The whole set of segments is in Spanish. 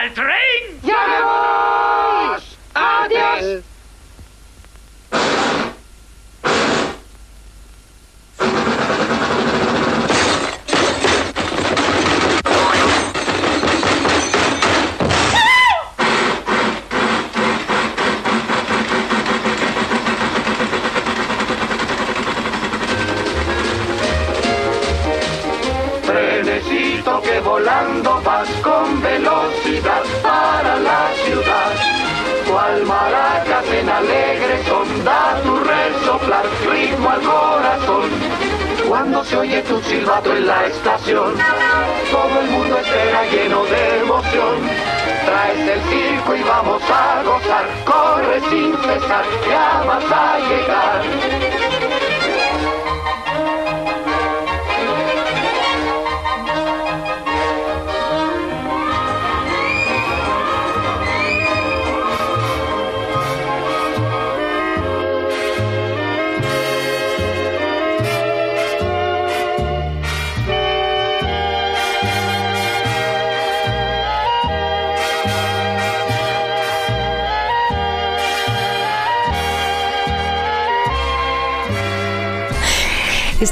¡Al tren!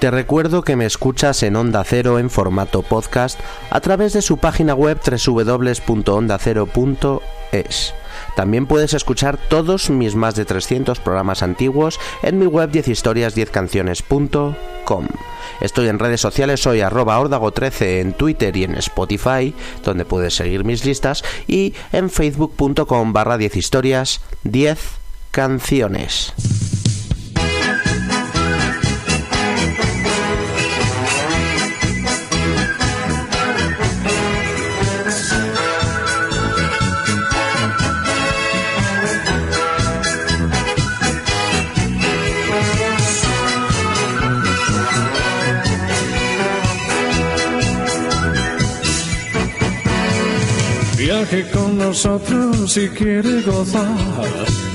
Te recuerdo que me escuchas en Onda Cero en formato podcast a través de su página web www.ondacero.es. También puedes escuchar todos mis más de 300 programas antiguos en mi web 10historias10canciones.com. Estoy en redes sociales, soy arroba ordago13 en Twitter y en Spotify, donde puedes seguir mis listas, y en facebook.com barra 10 historias 10 canciones. Viaje con nosotros si quiere gozar.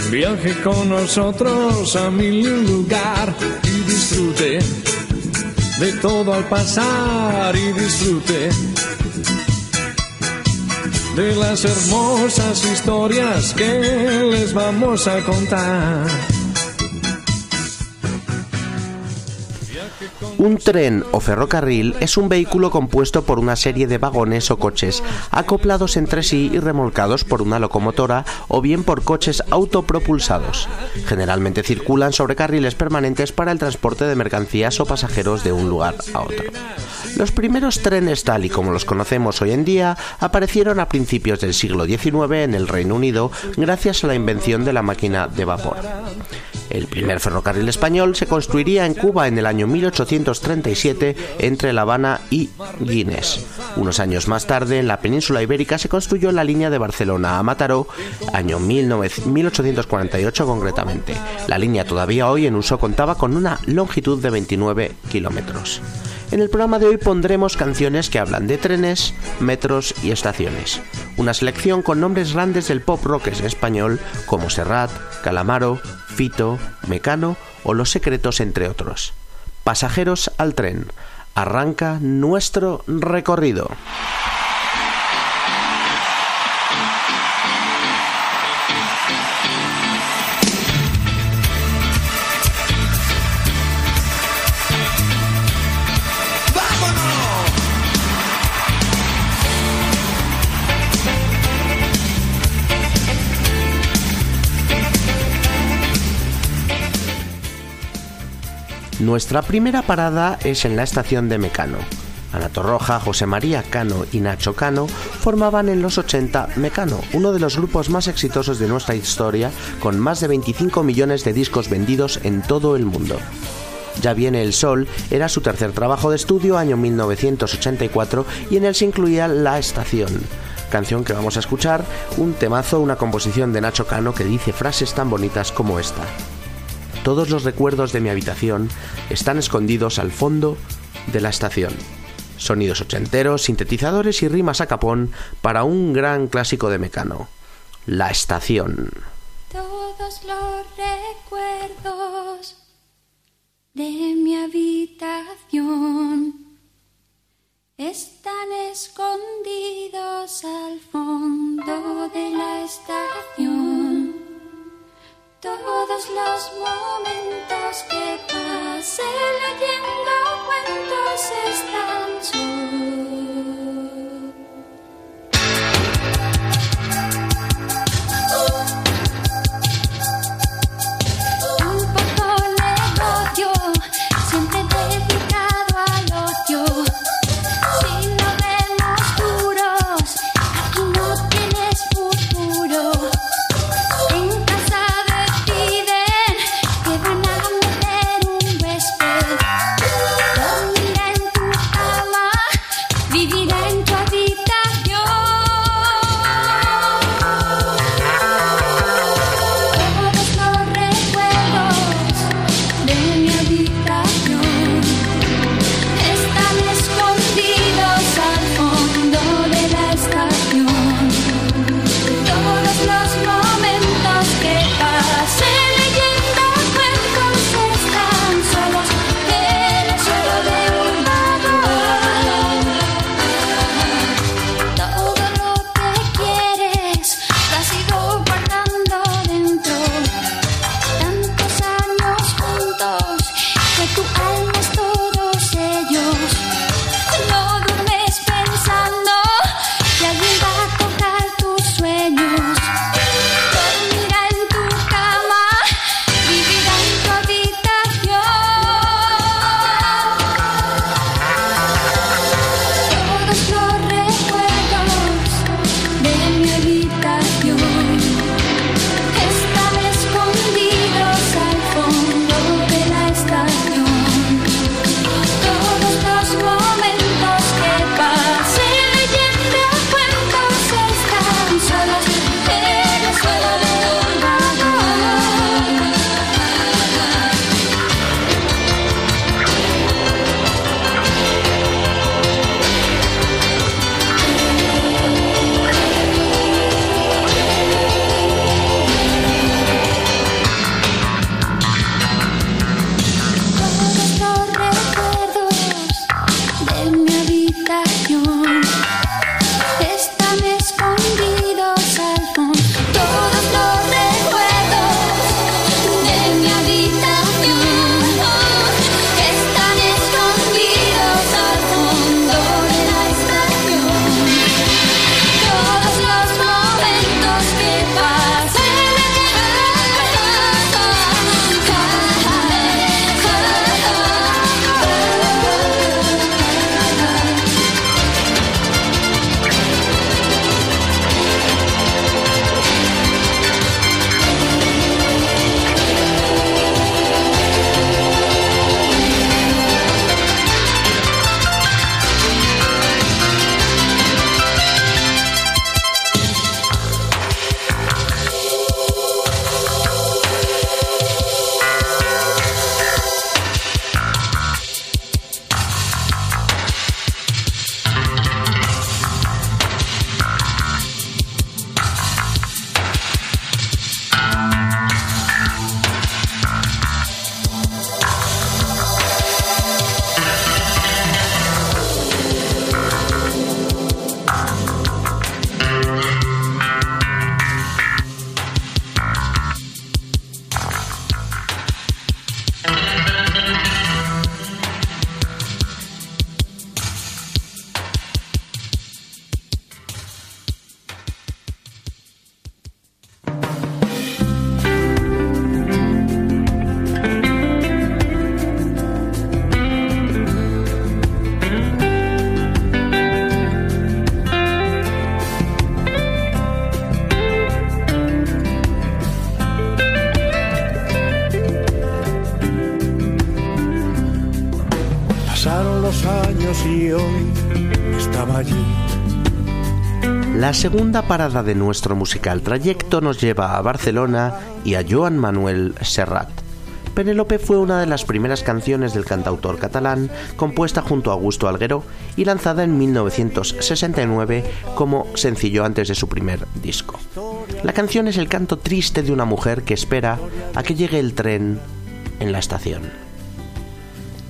Viaje con nosotros a mil lugar y disfrute de todo al pasar y disfrute de las hermosas historias que les vamos a contar. Un tren o ferrocarril es un vehículo compuesto por una serie de vagones o coches acoplados entre sí y remolcados por una locomotora o bien por coches autopropulsados. Generalmente circulan sobre carriles permanentes para el transporte de mercancías o pasajeros de un lugar a otro. Los primeros trenes tal y como los conocemos hoy en día aparecieron a principios del siglo XIX en el Reino Unido gracias a la invención de la máquina de vapor. El primer ferrocarril español se construiría en Cuba en el año 1837 entre La Habana y Guinness. Unos años más tarde, en la península ibérica se construyó la línea de Barcelona a Mataró, año 1848 concretamente. La línea todavía hoy en uso contaba con una longitud de 29 kilómetros. En el programa de hoy pondremos canciones que hablan de trenes, metros y estaciones. Una selección con nombres grandes del pop rock español como Serrat, Calamaro, Fito, Mecano o Los Secretos entre otros. Pasajeros al tren. Arranca nuestro recorrido. Nuestra primera parada es en la estación de Mecano. Ana Torroja, José María Cano y Nacho Cano formaban en los 80 Mecano, uno de los grupos más exitosos de nuestra historia, con más de 25 millones de discos vendidos en todo el mundo. Ya viene el sol era su tercer trabajo de estudio, año 1984, y en él se incluía La Estación, canción que vamos a escuchar, un temazo, una composición de Nacho Cano que dice frases tan bonitas como esta. Todos los recuerdos de mi habitación están escondidos al fondo de la estación. Sonidos ochenteros, sintetizadores y rimas a capón para un gran clásico de Mecano. La estación. Todos los recuerdos de mi habitación están escondidos al fondo de la estación. Todos los momentos que pasé leyendo cuentos segunda parada de nuestro musical trayecto nos lleva a Barcelona y a Joan Manuel Serrat. Penélope fue una de las primeras canciones del cantautor catalán, compuesta junto a Augusto Alguero y lanzada en 1969 como sencillo antes de su primer disco. La canción es el canto triste de una mujer que espera a que llegue el tren en la estación.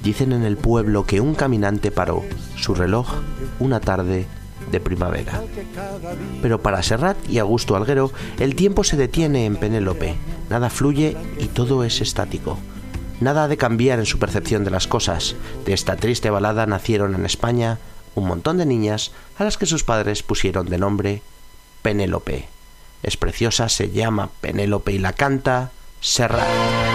Dicen en el pueblo que un caminante paró su reloj una tarde de primavera. Pero para Serrat y Augusto Alguero, el tiempo se detiene en Penélope, nada fluye y todo es estático. Nada ha de cambiar en su percepción de las cosas. De esta triste balada nacieron en España un montón de niñas a las que sus padres pusieron de nombre Penélope. Es preciosa, se llama Penélope y la canta Serrat.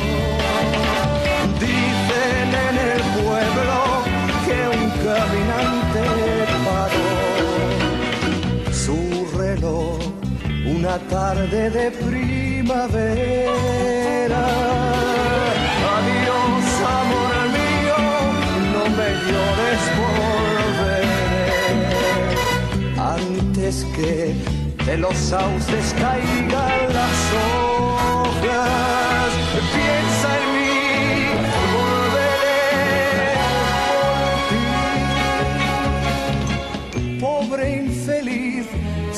Pueblo que un caminante paró su reloj una tarde de primavera. Adiós, amor mío, no me llores, volveré antes que de los sauces caigan las hojas. Piensa en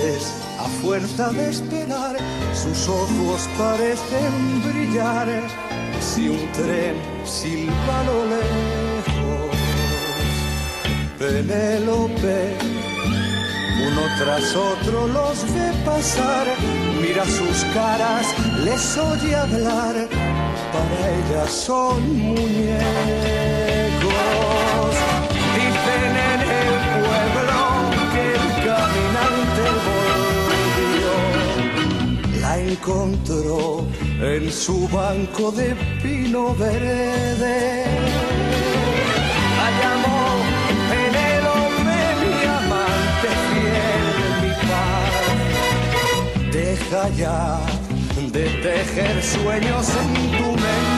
A fuerza de esperar, sus ojos parecen brillar si un tren silba lo lejos. Penélope, uno tras otro los ve pasar, mira sus caras, les oye hablar, para ellas son muñecos. Encontró en su banco de pino verde. Llamó Penélope, mi amante fiel, mi paz. Deja ya de tejer sueños en tu mente.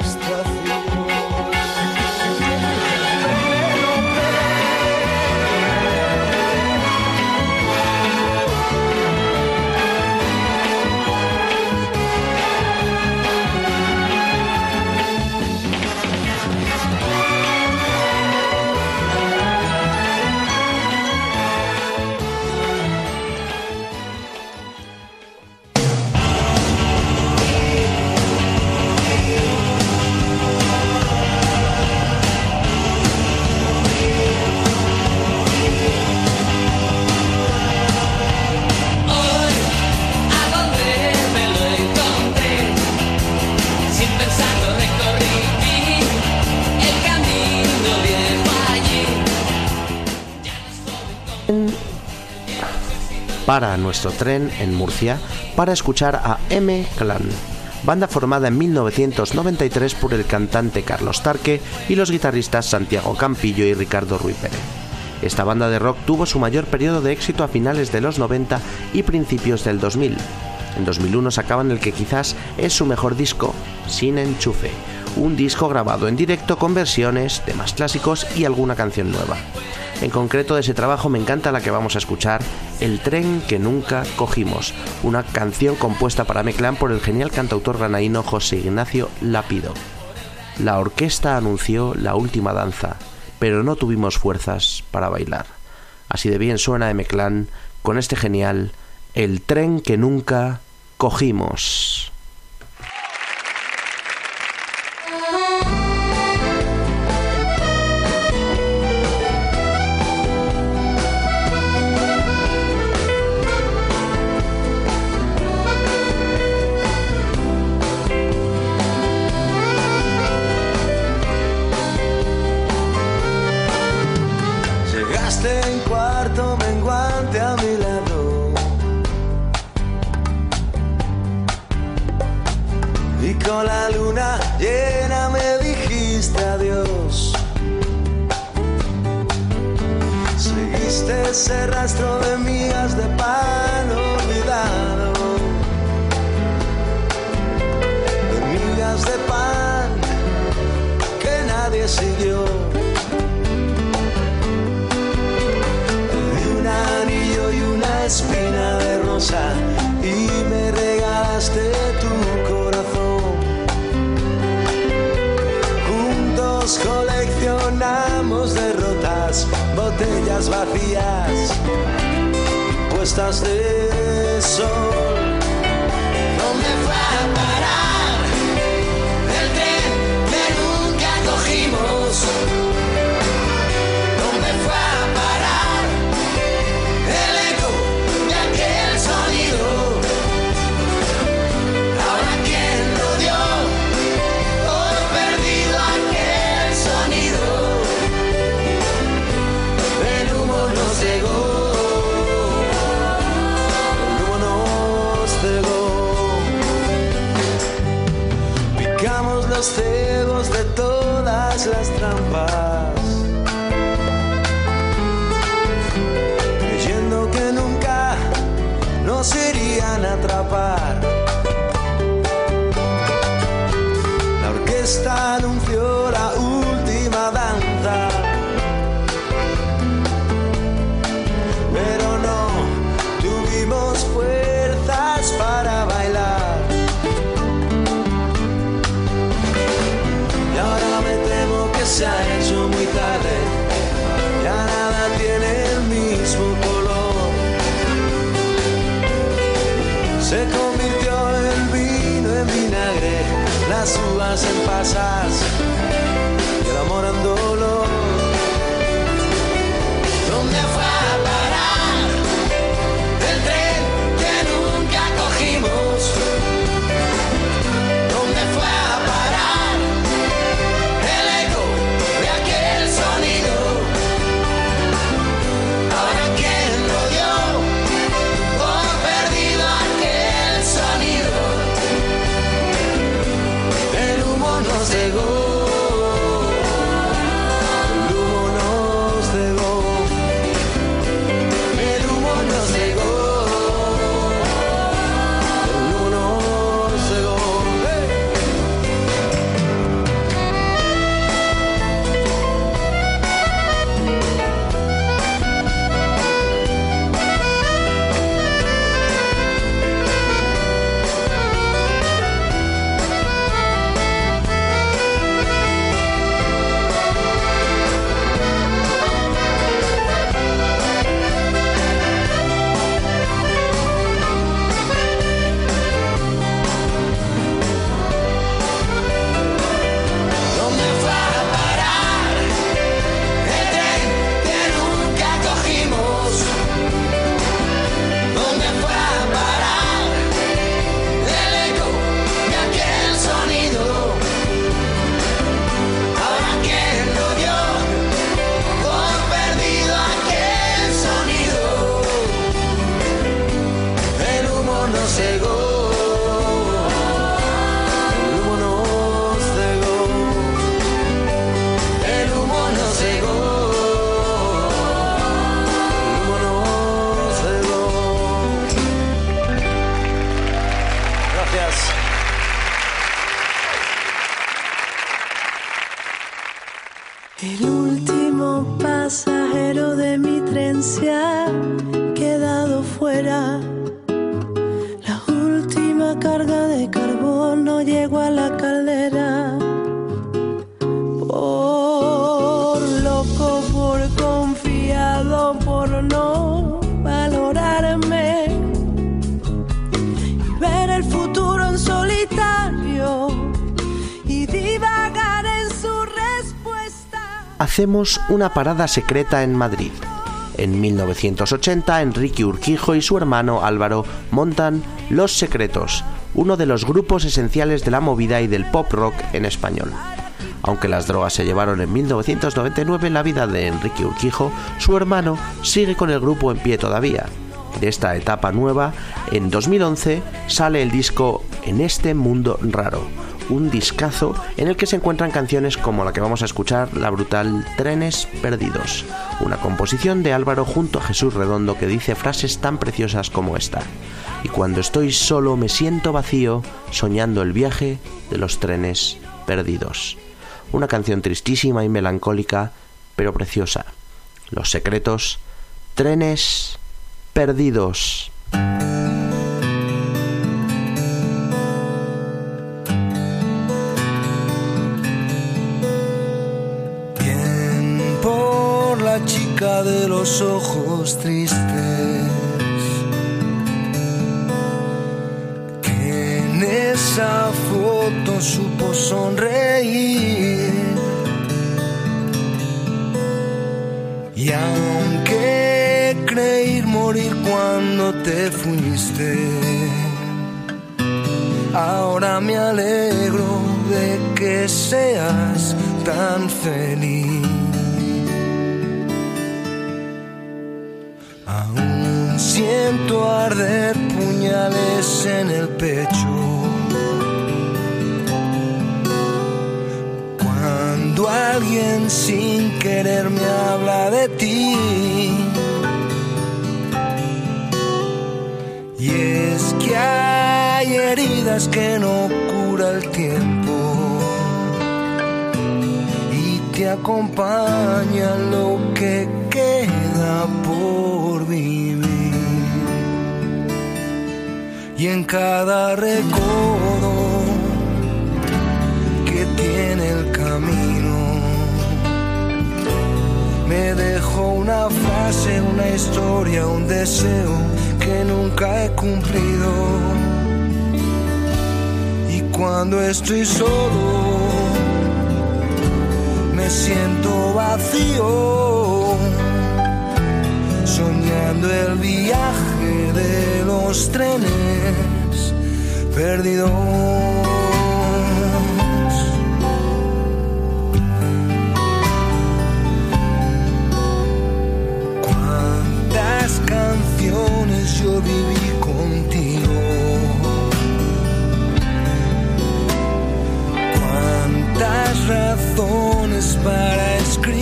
para nuestro tren en Murcia para escuchar a M Clan, banda formada en 1993 por el cantante Carlos Tarque y los guitarristas Santiago Campillo y Ricardo Ruipere. Esta banda de rock tuvo su mayor periodo de éxito a finales de los 90 y principios del 2000. En 2001 sacaban el que quizás es su mejor disco, Sin Enchufe, un disco grabado en directo con versiones, temas clásicos y alguna canción nueva. En concreto de ese trabajo me encanta la que vamos a escuchar, El tren que nunca cogimos, una canción compuesta para Meclán por el genial cantautor granaíno José Ignacio Lápido. La orquesta anunció la última danza, pero no tuvimos fuerzas para bailar. Así de bien suena M-Clan con este genial El tren que nunca cogimos. la luna llena me dijiste adiós. Seguiste ese rastro de migas de pan olvidado. De migas de pan que nadie siguió. De un anillo y una espina de rosa botellas vacías puestas de sol. todas las trampas. De mi tren se ha quedado fuera. Hacemos una parada secreta en Madrid. En 1980, Enrique Urquijo y su hermano Álvaro montan Los Secretos, uno de los grupos esenciales de la movida y del pop rock en español. Aunque las drogas se llevaron en 1999 la vida de Enrique Urquijo, su hermano sigue con el grupo en pie todavía. De esta etapa nueva, en 2011 sale el disco En este mundo raro, un discazo en el que se encuentran canciones como la que vamos a escuchar, la brutal Trenes Perdidos, una composición de Álvaro junto a Jesús Redondo que dice frases tan preciosas como esta. Y cuando estoy solo me siento vacío, soñando el viaje de los trenes perdidos. Una canción tristísima y melancólica, pero preciosa. Los secretos, trenes perdidos. Los ojos tristes. Que en esa foto supo sonreír. Y aunque creí morir cuando te fuiste, ahora me alegro de que seas tan feliz. Siento arder puñales en el pecho. Cuando alguien sin querer me habla de ti. Y es que hay heridas que no cura el tiempo y te acompaña lo que queda por vivir. Y en cada recodo que tiene el camino, me dejó una frase, una historia, un deseo que nunca he cumplido. Y cuando estoy solo, me siento vacío, soñando el viaje de los trenes perdidos. Cuántas canciones yo viví contigo. Cuántas razones para escribir.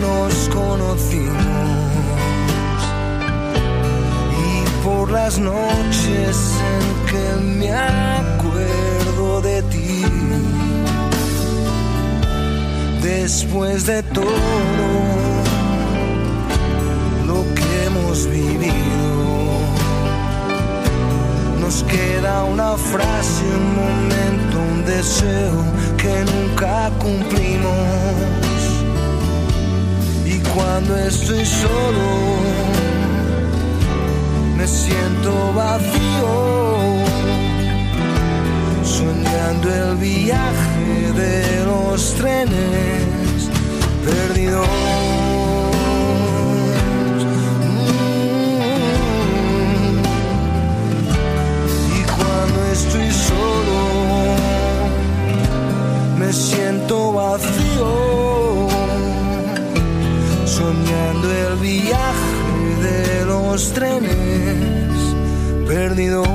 Nos conocimos y por las noches en que me acuerdo de ti. Después de todo lo que hemos vivido, nos queda una frase, un momento, un deseo que nunca cumplimos. Cuando estoy solo, me siento vacío, soñando el viaje de los trenes perdidos. Mm. Y cuando estoy solo, me siento vacío, viaje de los trenes perdidos.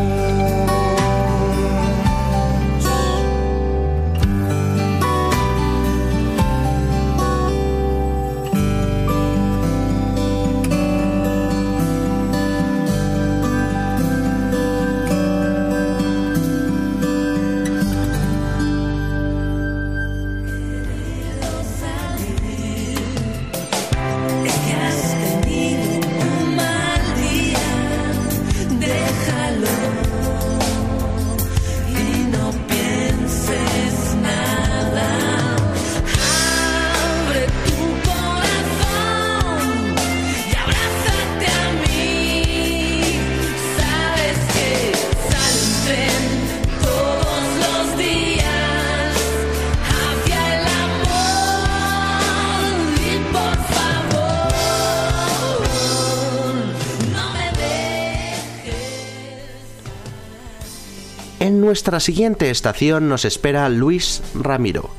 En nuestra siguiente estación nos espera Luis Ramiro.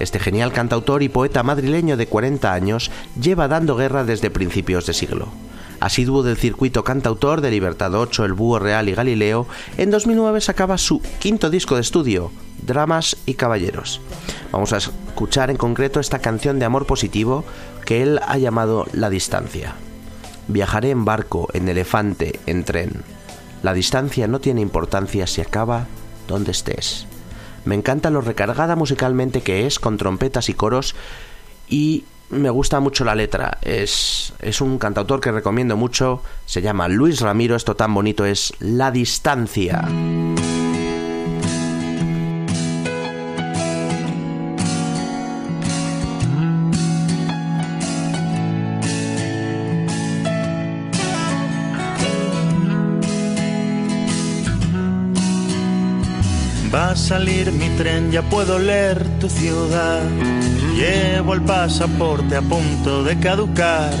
Este genial cantautor y poeta madrileño de 40 años lleva dando guerra desde principios de siglo. Asiduo del circuito cantautor de Libertad 8, El Búho Real y Galileo, en 2009 sacaba su quinto disco de estudio, Dramas y Caballeros. Vamos a escuchar en concreto esta canción de amor positivo que él ha llamado La Distancia. Viajaré en barco, en elefante, en tren. La distancia no tiene importancia si acaba donde estés. Me encanta lo recargada musicalmente que es, con trompetas y coros, y me gusta mucho la letra. Es, es un cantautor que recomiendo mucho. Se llama Luis Ramiro. Esto tan bonito es La Distancia. Salir mi tren, ya puedo leer tu ciudad. Llevo el pasaporte a punto de caducar.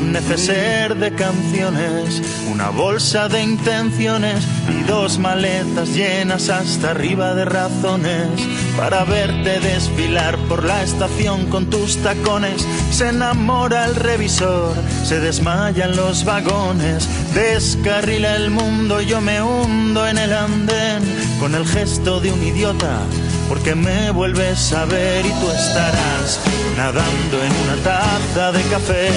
Un neceser de canciones, una bolsa de intenciones y dos maletas llenas hasta arriba de razones para verte desfilar por la estación con tus tacones. Se enamora el revisor, se desmayan los vagones, descarrila el mundo, yo me hundo en el andén con el gesto de un idiota porque me vuelves a ver y tú estarás nadando en una taza de café,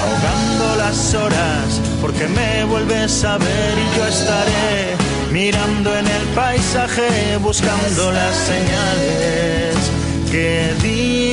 ahogando las horas, porque me vuelves a ver y yo estaré mirando en el paisaje, buscando las señales que digan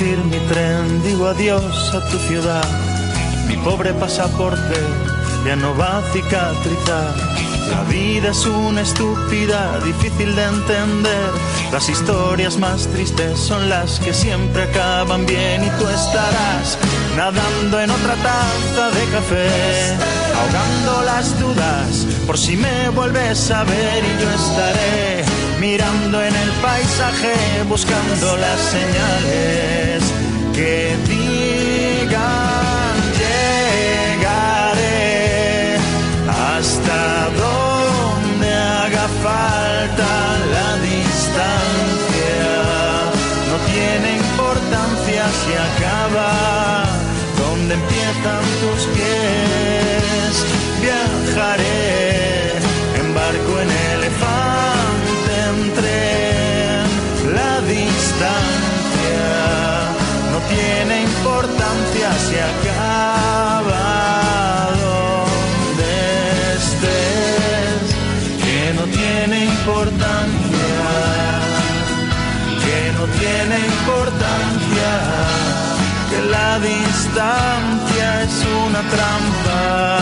mi tren, digo adiós a tu ciudad. Mi pobre pasaporte ya no va a cicatrizar. La vida es una estúpida, difícil de entender. Las historias más tristes son las que siempre acaban bien y tú estarás nadando en otra taza de café, ahogando las dudas por si me vuelves a ver y yo estaré mirando en el paisaje, buscando las señales que digan llegaré hasta donde haga falta la distancia. No tiene importancia si acaba donde empiezan tus pies. Importancia, que la distancia es una trampa,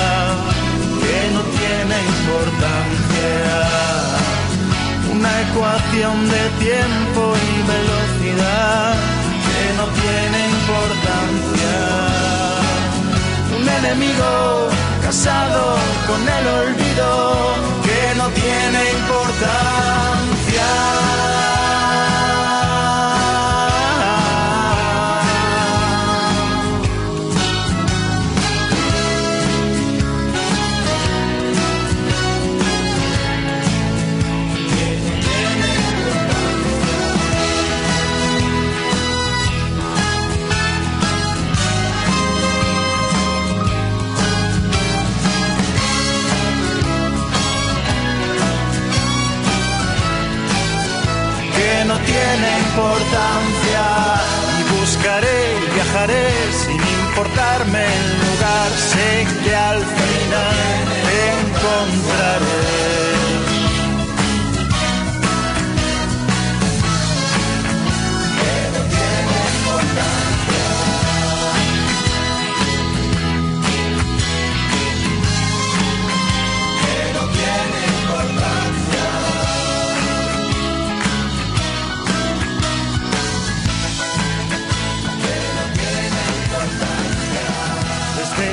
que no tiene importancia una ecuación de tiempo y velocidad que no tiene importancia. Un enemigo casado con el olvido que no tiene importancia. Importancia y buscaré y viajaré sin importarme el lugar, sé que al final te encontraré.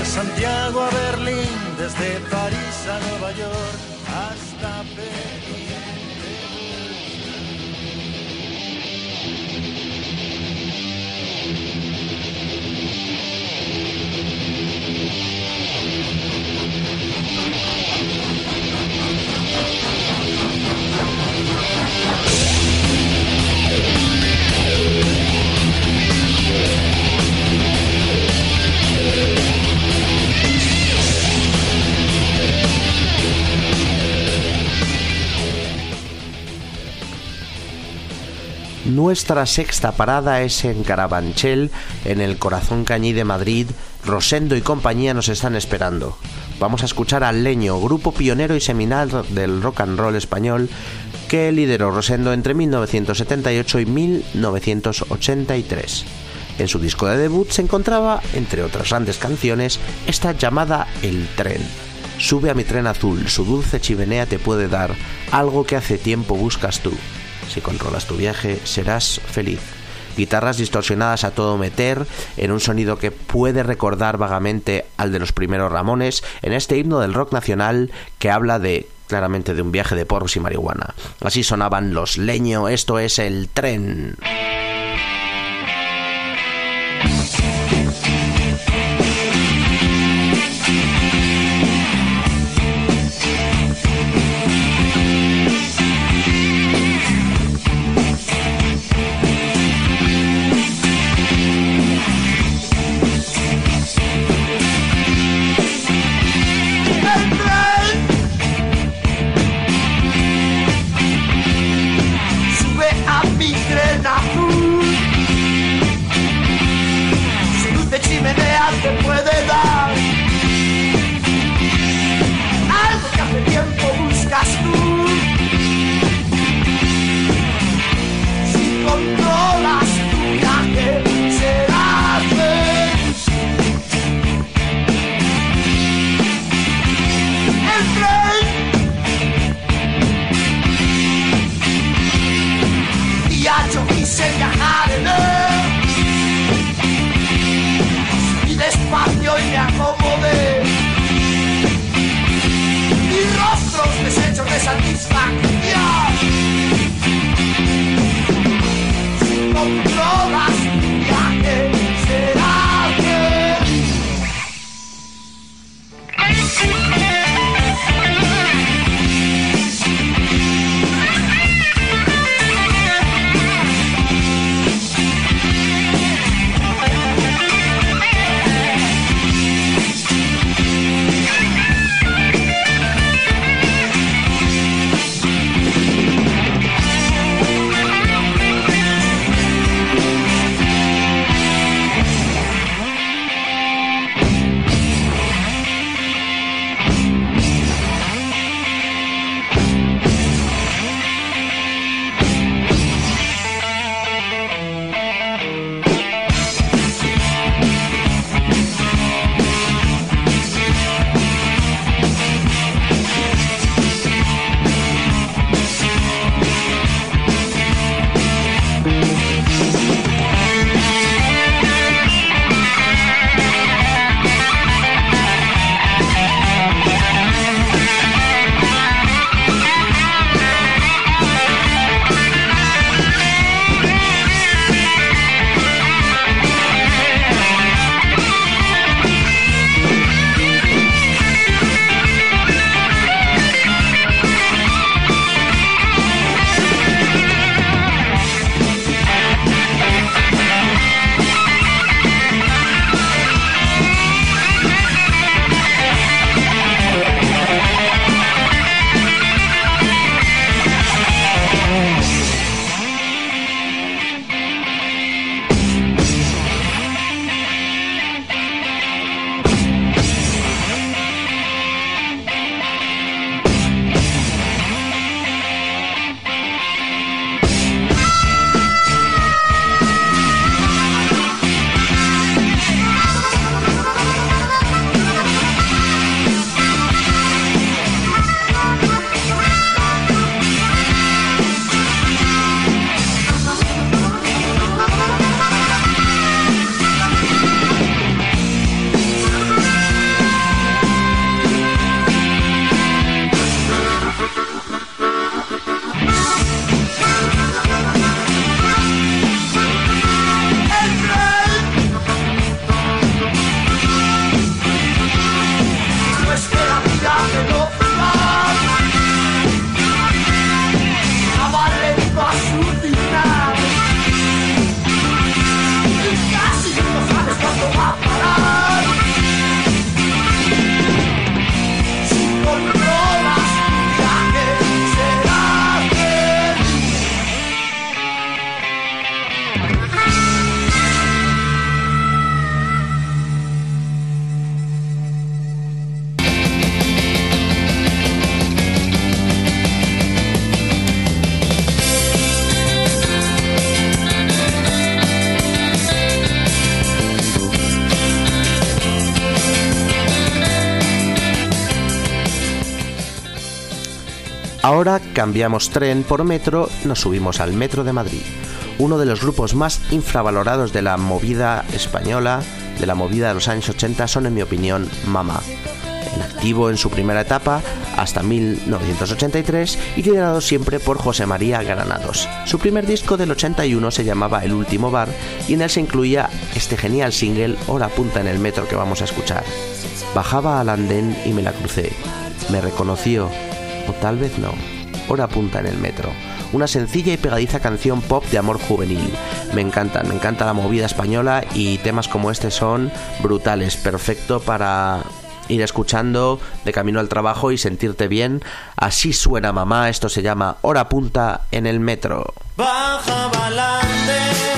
Santiago a Berlín, desde París a Nueva York hasta Berlín. Nuestra sexta parada es en Carabanchel, en el corazón cañí de Madrid. Rosendo y compañía nos están esperando. Vamos a escuchar al Leño, grupo pionero y seminal del rock and roll español que lideró Rosendo entre 1978 y 1983. En su disco de debut se encontraba, entre otras grandes canciones, esta llamada El tren. Sube a mi tren azul, su dulce chimenea te puede dar algo que hace tiempo buscas tú. Si controlas tu viaje, serás feliz. Guitarras distorsionadas a todo meter, en un sonido que puede recordar vagamente al de los primeros Ramones, en este himno del rock nacional que habla de claramente de un viaje de porros y marihuana. Así sonaban los leño, esto es el tren. Ahora cambiamos tren por metro, nos subimos al Metro de Madrid, uno de los grupos más infravalorados de la movida española, de la movida de los años 80, son en mi opinión Mama. En activo en su primera etapa hasta 1983 y liderado siempre por José María Granados. Su primer disco del 81 se llamaba El último bar y en él se incluía este genial single Hora punta en el metro que vamos a escuchar. Bajaba al andén y me la crucé. Me reconoció, o tal vez no. Hora punta en el metro. Una sencilla y pegadiza canción pop de amor juvenil. Me encanta, me encanta la movida española y temas como este son brutales, perfecto para ir escuchando de camino al trabajo y sentirte bien. Así suena mamá, esto se llama Hora punta en el metro. Baja y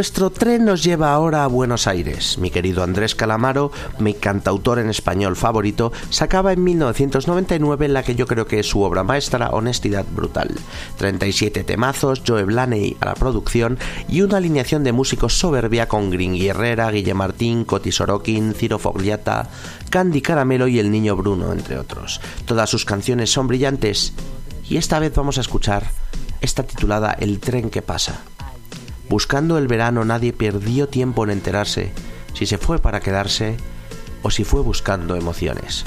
Nuestro tren nos lleva ahora a Buenos Aires. Mi querido Andrés Calamaro, mi cantautor en español favorito, sacaba en 1999 la que yo creo que es su obra maestra, Honestidad Brutal. 37 temazos, Joe Blaney a la producción y una alineación de músicos soberbia con Gringui Herrera, Guille Martín, Coti Sorokin, Ciro Fogliata, Candy Caramelo y el Niño Bruno, entre otros. Todas sus canciones son brillantes y esta vez vamos a escuchar esta titulada El tren que pasa. Buscando el verano nadie perdió tiempo en enterarse si se fue para quedarse o si fue buscando emociones.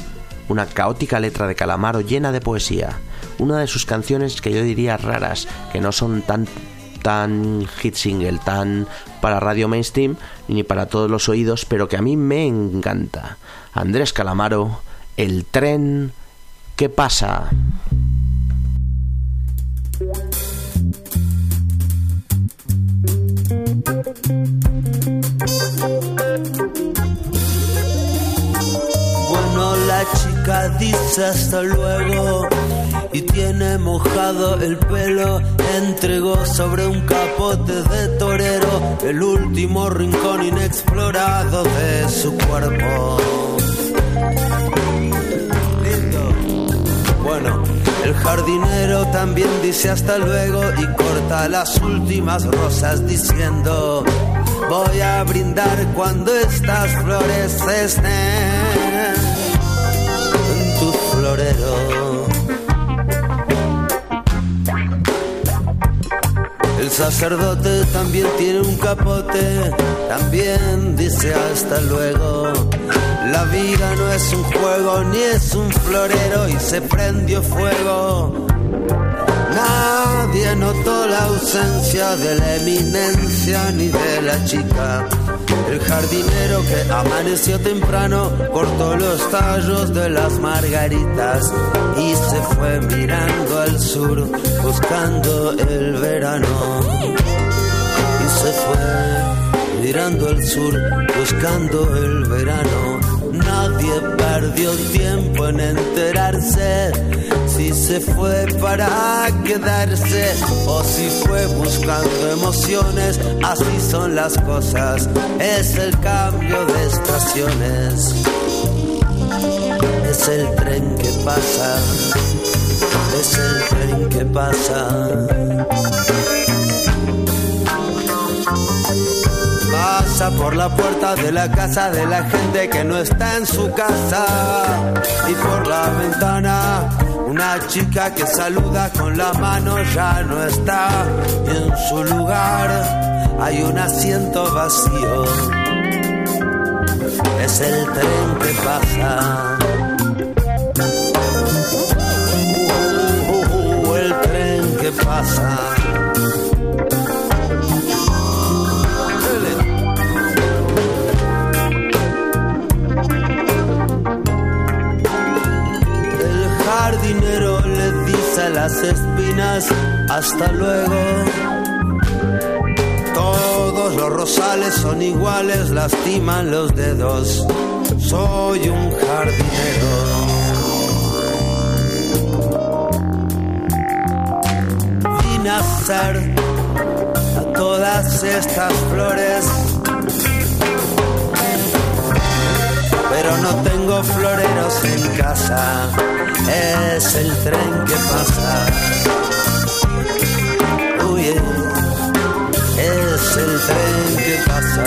Una caótica letra de Calamaro llena de poesía. Una de sus canciones que yo diría raras, que no son tan tan hit single, tan para radio mainstream ni para todos los oídos, pero que a mí me encanta. Andrés Calamaro, El tren que pasa. Bueno, la chica dice hasta luego y tiene mojado el pelo. Entregó sobre un capote de torero el último rincón inexplorado de su cuerpo. Bueno, el jardinero también dice hasta luego y corta las últimas rosas diciendo, voy a brindar cuando estas flores estén en tu florero. El sacerdote también tiene un capote, también dice hasta luego. La vida no es un juego ni es un florero y se prendió fuego. Nadie notó la ausencia de la eminencia ni de la chica. El jardinero que amaneció temprano cortó los tallos de las margaritas y se fue mirando al sur buscando el verano. Y se fue mirando al sur buscando el verano. Nadie perdió tiempo en enterarse si se fue para quedarse o si fue buscando emociones. Así son las cosas, es el cambio de estaciones. Es el tren que pasa, es el tren que pasa. Pasa por la puerta de la casa de la gente que no está en su casa. Y por la ventana, una chica que saluda con la mano ya no está. en su lugar hay un asiento vacío. Es el tren que pasa. Uh, uh, uh, el tren que pasa. Espinas, hasta luego. Todos los rosales son iguales, lastiman los dedos. Soy un jardinero. Vine a hacer a todas estas flores. Pero no tengo floreros en casa es el tren que pasa. Uy, es el tren que pasa.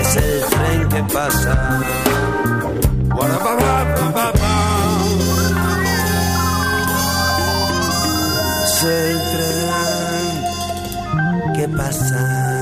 Es el tren que pasa. Es el tren que pasa.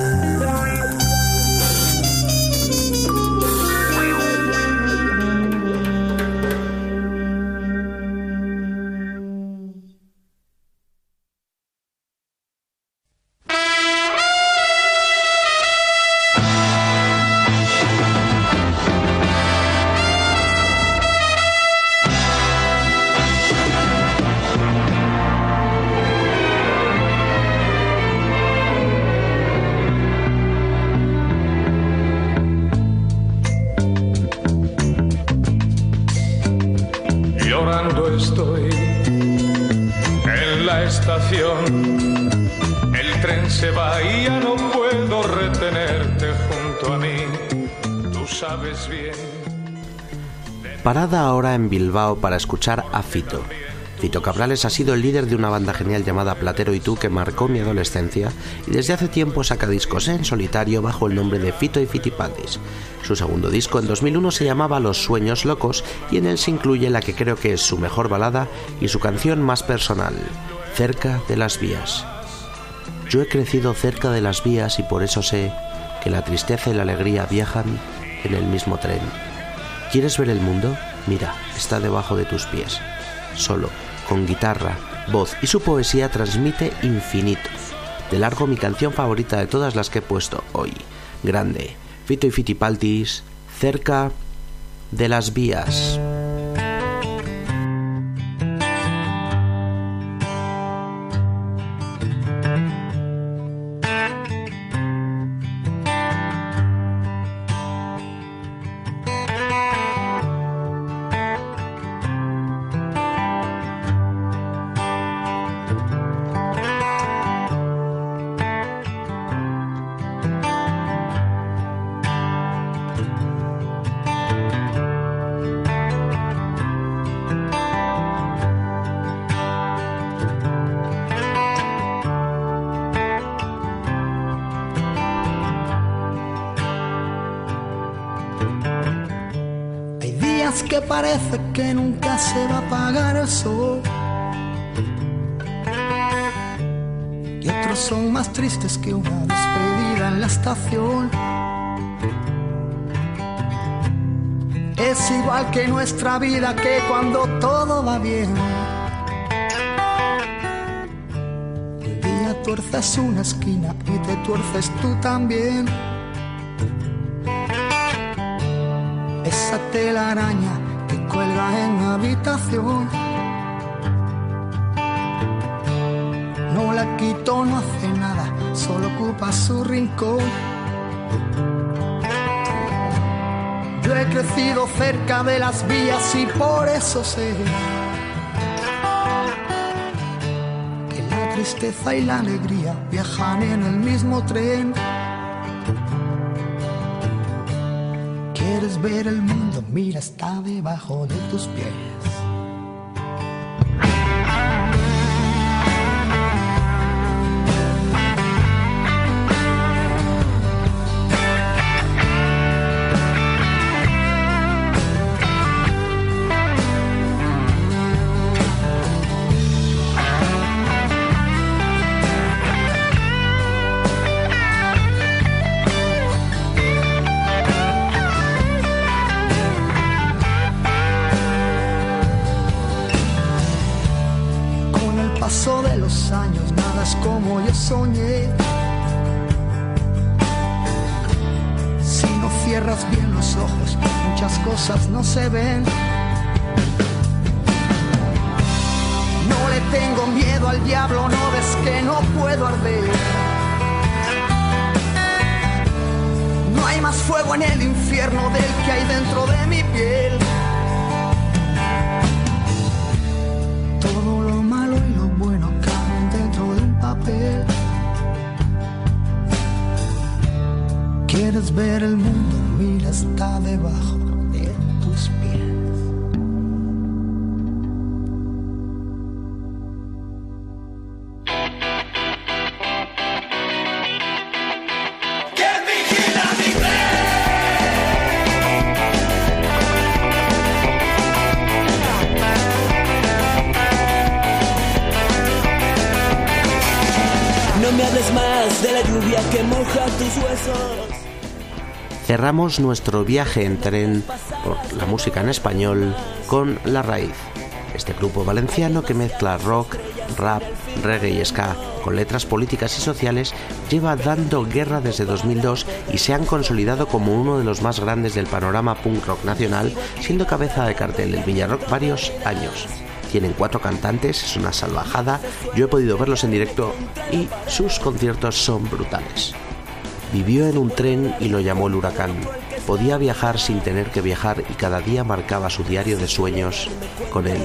Para escuchar a Fito. Fito Cabrales ha sido el líder de una banda genial llamada Platero y tú que marcó mi adolescencia y desde hace tiempo saca discos en solitario bajo el nombre de Fito y Fitipaldis. Su segundo disco en 2001 se llamaba Los Sueños Locos y en él se incluye la que creo que es su mejor balada y su canción más personal, Cerca de las Vías. Yo he crecido cerca de las vías y por eso sé que la tristeza y la alegría viajan en el mismo tren. ¿Quieres ver el mundo? Mira, está debajo de tus pies. Solo, con guitarra, voz y su poesía transmite infinito. De largo mi canción favorita de todas las que he puesto hoy. Grande. Fito y Fitipaltis, cerca de las vías. Nuestra vida que cuando todo va bien. Un día tuerces una esquina y te tuerces tú también. Esa telaraña que cuelga en la habitación. No la quito, no hace nada, solo ocupa su rincón. Yo he crecido cerca de las vías y por eso sé que la tristeza y la alegría viajan en el mismo tren. ¿Quieres ver el mundo? Mira, está debajo de tus pies. Cerramos nuestro viaje en tren por la música en español con La Raíz, este grupo valenciano que mezcla rock, rap, reggae y ska con letras políticas y sociales lleva dando guerra desde 2002 y se han consolidado como uno de los más grandes del panorama punk rock nacional, siendo cabeza de cartel del Villarrock varios años. Tienen cuatro cantantes, es una salvajada, yo he podido verlos en directo y sus conciertos son brutales. Vivió en un tren y lo llamó el huracán. Podía viajar sin tener que viajar y cada día marcaba su diario de sueños con él.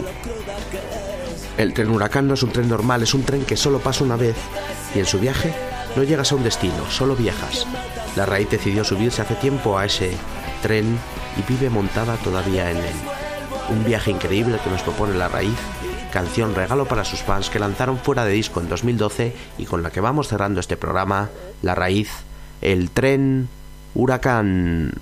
El tren huracán no es un tren normal, es un tren que solo pasa una vez y en su viaje no llegas a un destino, solo viajas. La raíz decidió subirse hace tiempo a ese tren y vive montada todavía en él. Un viaje increíble que nos propone La Raíz, canción regalo para sus fans que lanzaron fuera de disco en 2012 y con la que vamos cerrando este programa, La Raíz, el tren huracán.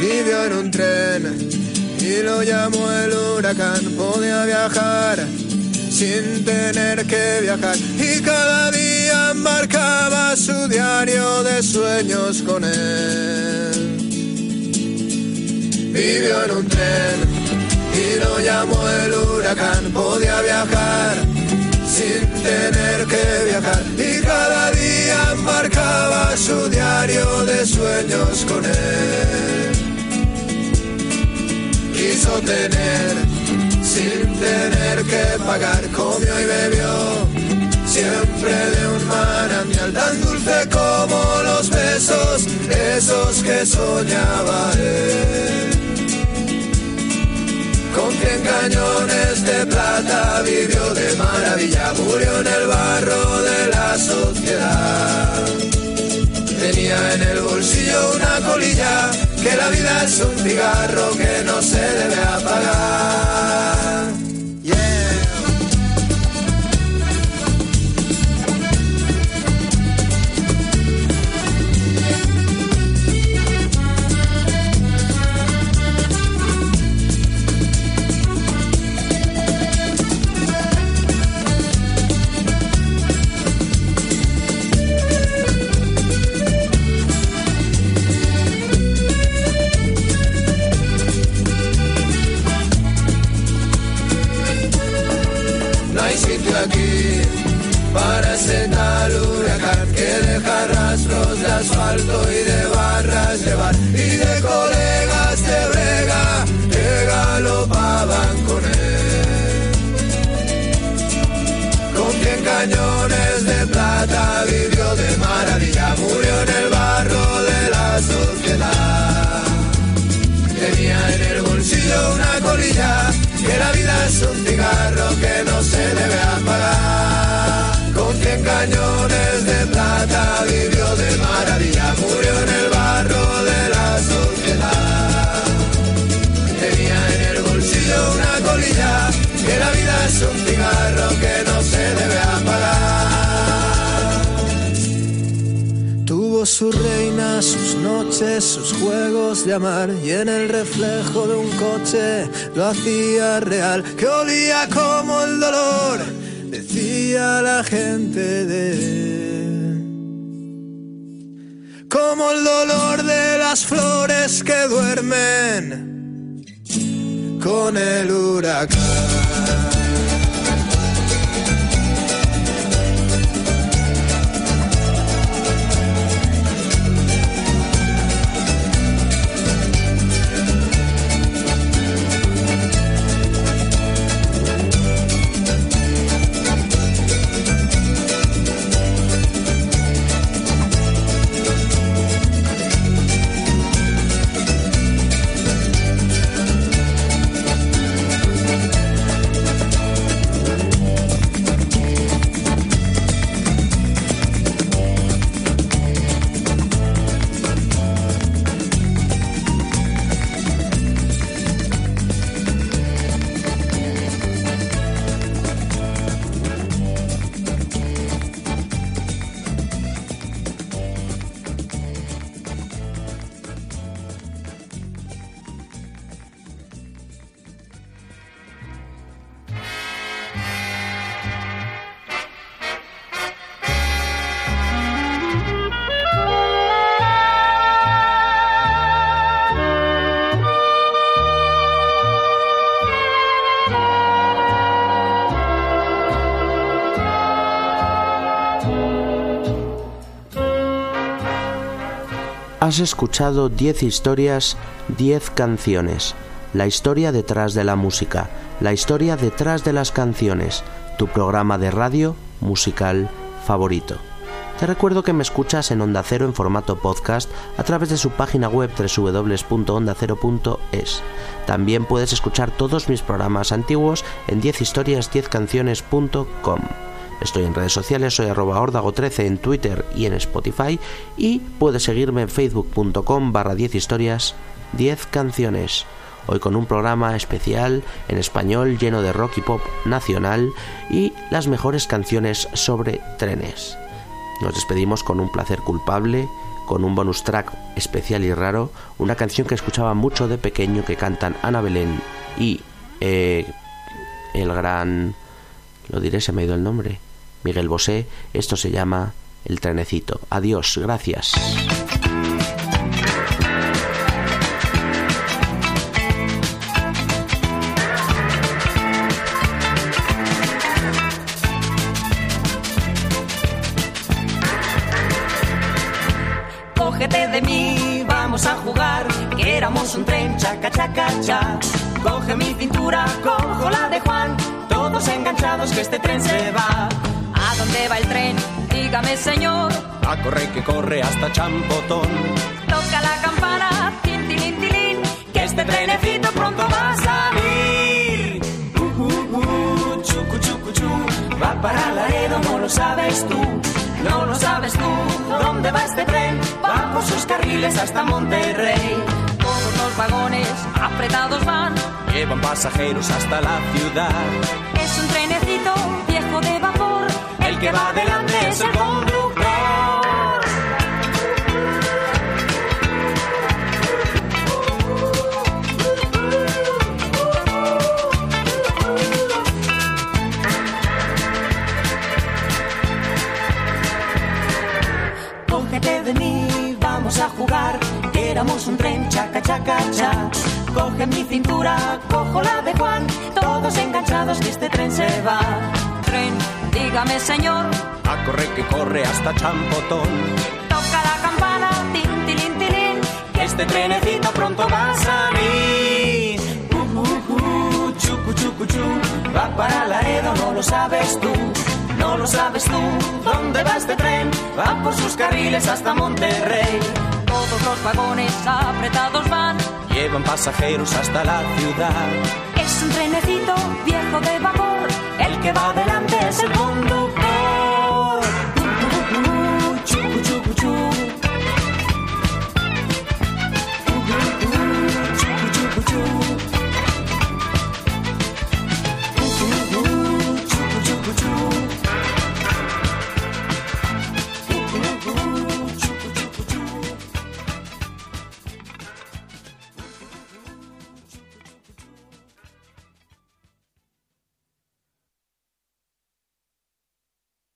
Vivió en un tren y lo llamó el huracán. Podía viajar sin tener que viajar y cada día con él. Vivió en un tren y lo llamó el huracán. Podía viajar sin tener que viajar y cada día marcaba su diario de sueños con él. Quiso tener sin tener que pagar, comió y bebió siempre de un manantial tan dulce como los besos, esos que soñaba él. Con cien cañones de plata vivió de maravilla, murió en el barro de la sociedad. Tenía en el bolsillo una colilla que la vida es un cigarro que no se debe apagar. Aquí para tal huracán que deja rastros de asfalto y de barras llevar y de colegas de brega que galopaban con él. Con cien cañones de plata vivió de maravilla, murió en el barro de cañones de plata vivió de maravilla, murió en el barro de la sociedad. Tenía en el bolsillo una colilla, que la vida es un cigarro que no se debe apagar. Tuvo su reina, sus noches, sus juegos de amar y en el reflejo de un coche lo hacía real, que olía como el dolor, decía la gente de. Como el dolor de las flores que duermen con el huracán. Has escuchado 10 historias, 10 canciones. La historia detrás de la música, la historia detrás de las canciones, tu programa de radio musical favorito. Te recuerdo que me escuchas en Onda Cero en formato podcast a través de su página web www.ondacero.es. También puedes escuchar todos mis programas antiguos en 10historias10canciones.com. Estoy en redes sociales, soy arroba ordago13 en Twitter y en Spotify y puedes seguirme en facebook.com barra 10 historias 10 canciones. Hoy con un programa especial en español lleno de rock y pop nacional y las mejores canciones sobre trenes. Nos despedimos con un placer culpable, con un bonus track especial y raro, una canción que escuchaba mucho de pequeño que cantan Ana Belén y eh, el gran... lo diré, se me ha ido el nombre. Miguel Bosé, esto se llama El trenecito. Adiós, gracias. Cógete de mí, vamos a jugar, que éramos un tren, chaca, chaca, cha. Coge mi cintura, cojo la de Juan, todos enganchados que este tren se va. ¿A dónde va el tren? Dígame, señor. A correr que corre hasta Champotón. Toca la campana, tin, tilín, tilín, Que este trenecito pronto va a salir. Uh, uh, uh, chucu, chucu, chu. Va para Laredo, no lo sabes tú. No lo sabes tú. ¿Dónde va este tren? Va por sus carriles hasta Monterrey. llevan pasajeros hasta la ciudad. Es un trenecito viejo de vapor, que va adelante es el conductor. Cógete de mí, vamos a jugar, éramos un tren chaca chaca cha. Coge mi cintura, cojo la de Juan, todos enganchados que este tren se va. Tren, dígame señor, A correr que corre hasta Champotón. toca la campana, tin, tilín, tilín. Que este trenecito pronto va a salir. Uh, uh, uh, chucu, chucu, chu. Va para Laredo, no lo sabes tú. No lo sabes tú, ¿dónde va este tren? Va por sus carriles hasta Monterrey. Todos los vagones apretados van, Llevan pasajeros hasta la ciudad. es un trenecito viejo de vapor, El que va adelante es el conductor.